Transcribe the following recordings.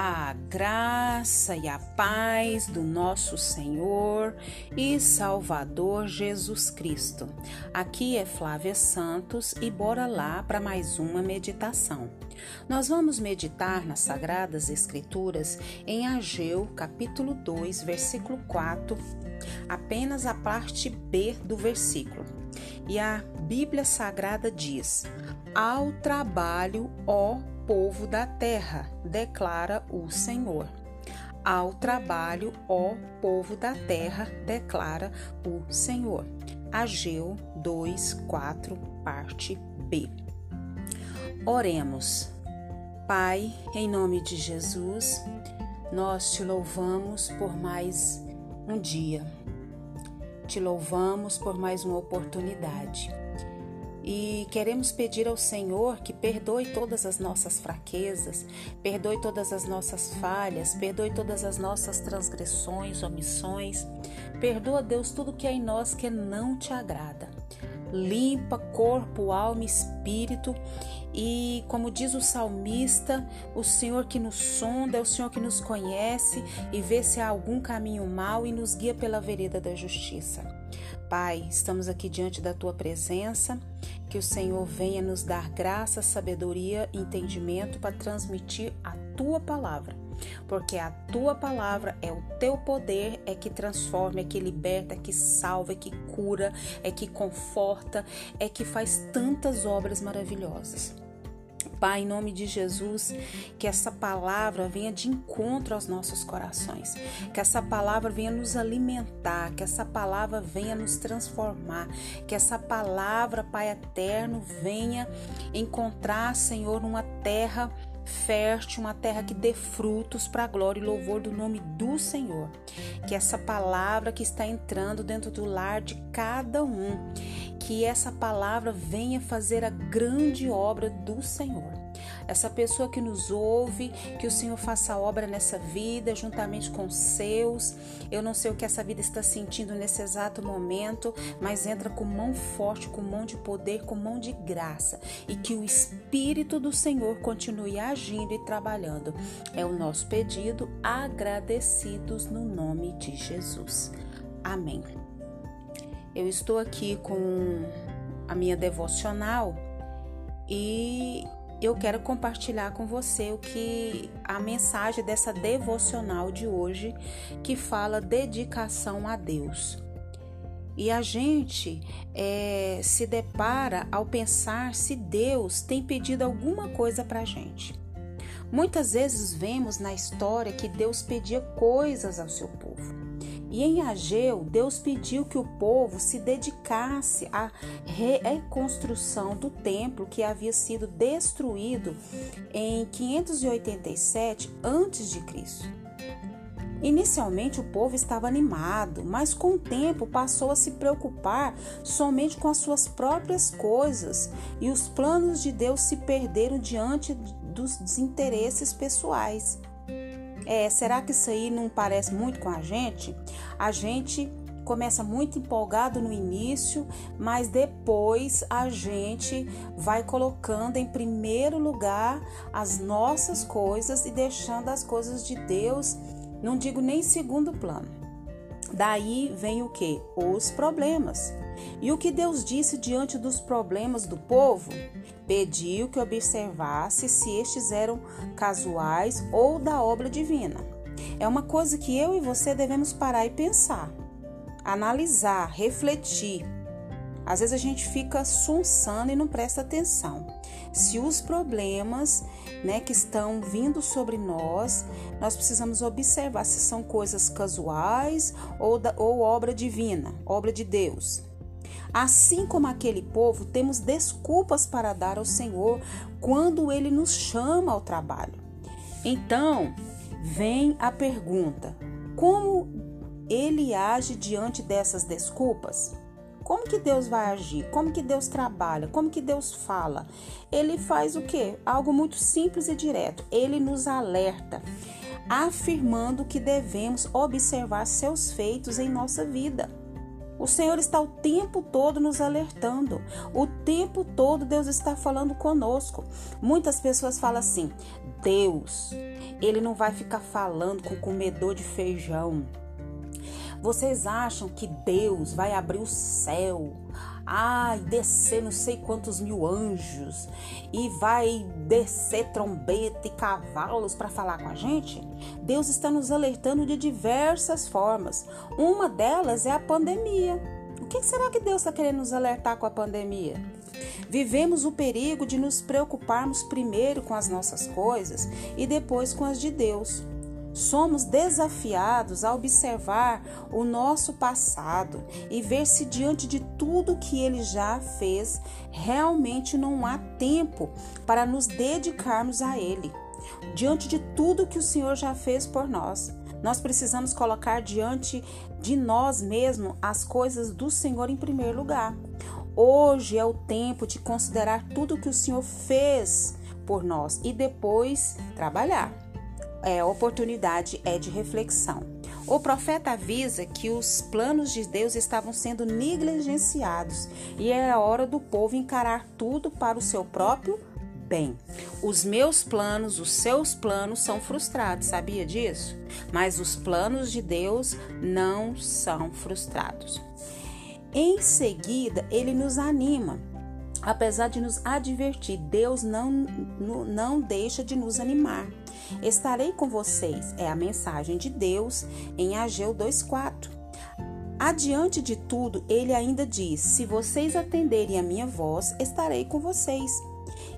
A graça e a paz do nosso Senhor e Salvador Jesus Cristo. Aqui é Flávia Santos e bora lá para mais uma meditação. Nós vamos meditar nas Sagradas Escrituras em Ageu, capítulo 2, versículo 4, apenas a parte B do versículo. E a Bíblia Sagrada diz: Ao trabalho, ó povo da terra, declara o Senhor. Ao trabalho, ó povo da terra, declara o Senhor. Ageu 2, 4, parte B. Oremos. Pai, em nome de Jesus, nós te louvamos por mais um dia. Te louvamos por mais uma oportunidade e queremos pedir ao Senhor que perdoe todas as nossas fraquezas, perdoe todas as nossas falhas, perdoe todas as nossas transgressões, omissões. Perdoa, Deus, tudo que é em nós que não te agrada. Limpa corpo, alma espírito. E como diz o salmista, o Senhor que nos sonda, é o Senhor que nos conhece e vê se há algum caminho mau e nos guia pela vereda da justiça. Pai, estamos aqui diante da tua presença que o Senhor venha nos dar graça, sabedoria e entendimento para transmitir a tua palavra. Porque a tua palavra é o teu poder, é que transforma, é que liberta, é que salva, é que cura, é que conforta, é que faz tantas obras maravilhosas. Pai, em nome de Jesus, que essa palavra venha de encontro aos nossos corações, que essa palavra venha nos alimentar, que essa palavra venha nos transformar, que essa palavra, Pai eterno, venha encontrar, Senhor, uma terra fértil, uma terra que dê frutos para a glória e louvor do nome do Senhor. Que essa palavra que está entrando dentro do lar de cada um que essa palavra venha fazer a grande obra do Senhor. Essa pessoa que nos ouve, que o Senhor faça obra nessa vida, juntamente com os seus. Eu não sei o que essa vida está sentindo nesse exato momento, mas entra com mão forte, com mão de poder, com mão de graça. E que o Espírito do Senhor continue agindo e trabalhando. É o nosso pedido, agradecidos no nome de Jesus. Amém. Eu estou aqui com a minha devocional e eu quero compartilhar com você o que a mensagem dessa devocional de hoje que fala dedicação a Deus. E a gente é, se depara ao pensar se Deus tem pedido alguma coisa para a gente. Muitas vezes vemos na história que Deus pedia coisas ao seu povo. E em Ageu, Deus pediu que o povo se dedicasse à reconstrução do templo que havia sido destruído em 587 a.C. Inicialmente o povo estava animado, mas com o tempo passou a se preocupar somente com as suas próprias coisas e os planos de Deus se perderam diante dos desinteresses pessoais. É, será que isso aí não parece muito com a gente? A gente começa muito empolgado no início, mas depois a gente vai colocando em primeiro lugar as nossas coisas e deixando as coisas de Deus, não digo nem segundo plano. Daí vem o que? Os problemas. E o que Deus disse diante dos problemas do povo? Pediu que observasse se estes eram casuais ou da obra divina. É uma coisa que eu e você devemos parar e pensar, analisar, refletir. Às vezes a gente fica sunsando e não presta atenção. Se os problemas né, que estão vindo sobre nós, nós precisamos observar se são coisas casuais ou, da, ou obra divina, obra de Deus. Assim como aquele povo, temos desculpas para dar ao Senhor quando ele nos chama ao trabalho. Então, vem a pergunta: como ele age diante dessas desculpas? Como que Deus vai agir? Como que Deus trabalha? Como que Deus fala? Ele faz o quê? Algo muito simples e direto. Ele nos alerta, afirmando que devemos observar seus feitos em nossa vida. O Senhor está o tempo todo nos alertando. O tempo todo Deus está falando conosco. Muitas pessoas falam assim: Deus, ele não vai ficar falando com comedor de feijão. Vocês acham que Deus vai abrir o céu? ai, descer não sei quantos mil anjos e vai descer trombeta e cavalos para falar com a gente? Deus está nos alertando de diversas formas. Uma delas é a pandemia. O que será que Deus está querendo nos alertar com a pandemia? Vivemos o perigo de nos preocuparmos primeiro com as nossas coisas e depois com as de Deus somos desafiados a observar o nosso passado e ver se diante de tudo que ele já fez, realmente não há tempo para nos dedicarmos a ele. Diante de tudo que o Senhor já fez por nós, nós precisamos colocar diante de nós mesmos as coisas do Senhor em primeiro lugar. Hoje é o tempo de considerar tudo que o Senhor fez por nós e depois trabalhar é, oportunidade é de reflexão. O profeta avisa que os planos de Deus estavam sendo negligenciados e era hora do povo encarar tudo para o seu próprio bem. Os meus planos, os seus planos são frustrados, sabia disso? Mas os planos de Deus não são frustrados. Em seguida, ele nos anima. Apesar de nos advertir, Deus não, não deixa de nos animar. Estarei com vocês, é a mensagem de Deus em Ageu 2,4. Adiante de tudo, ele ainda diz: Se vocês atenderem a minha voz, estarei com vocês.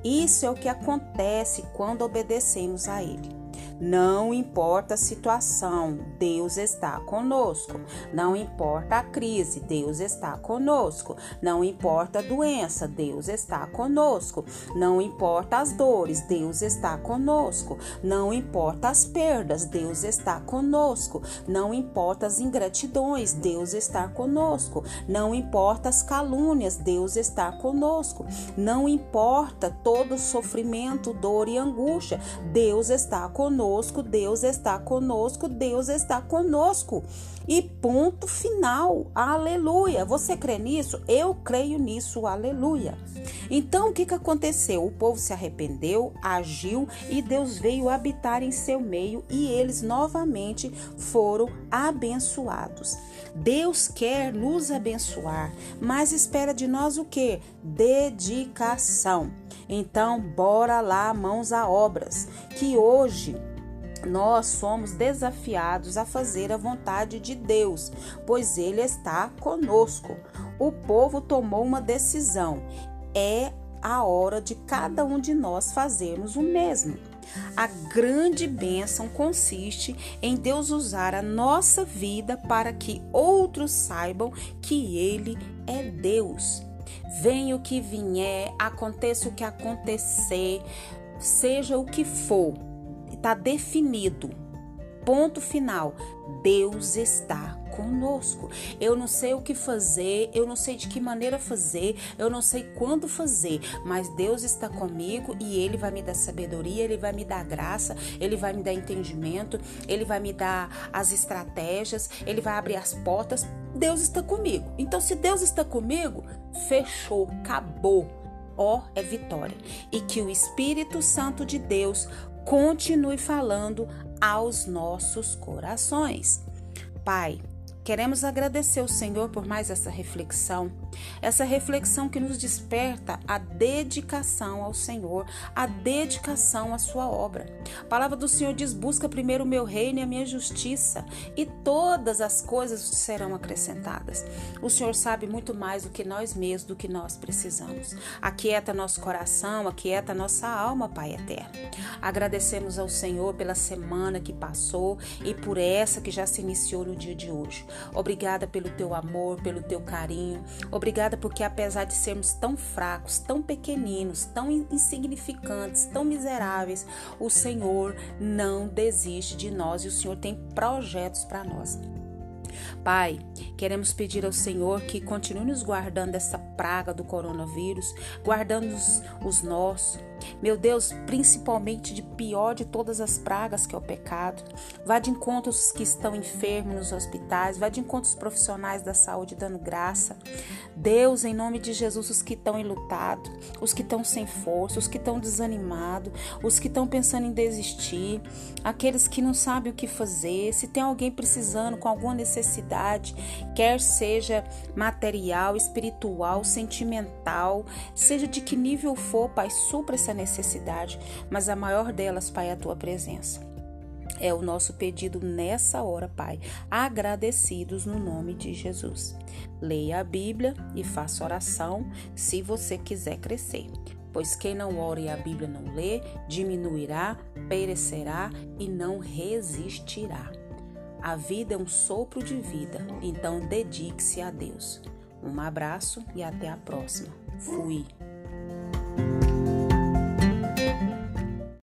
Isso é o que acontece quando obedecemos a ele. Não importa a situação, Deus está conosco. Não importa a crise, Deus está conosco. Não importa a doença, Deus está conosco. Não importa as dores, Deus está conosco. Não importa as perdas, Deus está conosco. Não importa as ingratidões, Deus está conosco. Não importa as calúnias, Deus está conosco. Não importa todo sofrimento, dor e angústia, Deus está conosco conosco, Deus está conosco, Deus está conosco. E ponto final. Aleluia. Você crê nisso? Eu creio nisso. Aleluia. Então, o que, que aconteceu? O povo se arrependeu, agiu e Deus veio habitar em seu meio e eles novamente foram abençoados. Deus quer nos abençoar, mas espera de nós o que? Dedicação. Então, bora lá, mãos a obras, que hoje nós somos desafiados a fazer a vontade de Deus, pois Ele está conosco. O povo tomou uma decisão. É a hora de cada um de nós fazermos o mesmo. A grande bênção consiste em Deus usar a nossa vida para que outros saibam que Ele é Deus. Venha o que vier, aconteça o que acontecer, seja o que for, está definido. Ponto final. Deus está conosco. Eu não sei o que fazer, eu não sei de que maneira fazer, eu não sei quando fazer, mas Deus está comigo e Ele vai me dar sabedoria, Ele vai me dar graça, Ele vai me dar entendimento, Ele vai me dar as estratégias, Ele vai abrir as portas. Deus está comigo. Então, se Deus está comigo, fechou, acabou. Ó, é vitória. E que o Espírito Santo de Deus continue falando aos nossos corações. Pai, Queremos agradecer ao Senhor por mais essa reflexão, essa reflexão que nos desperta a dedicação ao Senhor, a dedicação à sua obra. A palavra do Senhor diz: busca primeiro o meu reino e a minha justiça, e todas as coisas serão acrescentadas. O Senhor sabe muito mais do que nós mesmos, do que nós precisamos. Aquieta nosso coração, aquieta nossa alma, Pai eterno. Agradecemos ao Senhor pela semana que passou e por essa que já se iniciou no dia de hoje. Obrigada pelo teu amor, pelo teu carinho. Obrigada porque, apesar de sermos tão fracos, tão pequeninos, tão insignificantes, tão miseráveis, o Senhor não desiste de nós e o Senhor tem projetos para nós. Pai, queremos pedir ao Senhor que continue nos guardando dessa praga do coronavírus, guardando os, os nossos, Meu Deus, principalmente de pior de todas as pragas que é o pecado. Vá de encontro os que estão enfermos nos hospitais, vá de encontro os profissionais da saúde dando graça. Deus, em nome de Jesus, os que estão enlutados, os que estão sem força, os que estão desanimados, os que estão pensando em desistir, aqueles que não sabem o que fazer, se tem alguém precisando com alguma necessidade, quer seja material, espiritual, sentimental, seja de que nível for, Pai, supra essa necessidade, mas a maior delas, Pai, é a tua presença. É o nosso pedido nessa hora, Pai, agradecidos no nome de Jesus. Leia a Bíblia e faça oração se você quiser crescer. Pois quem não ora e a Bíblia não lê, diminuirá, perecerá e não resistirá. A vida é um sopro de vida, então dedique-se a Deus. Um abraço e até a próxima. Fui.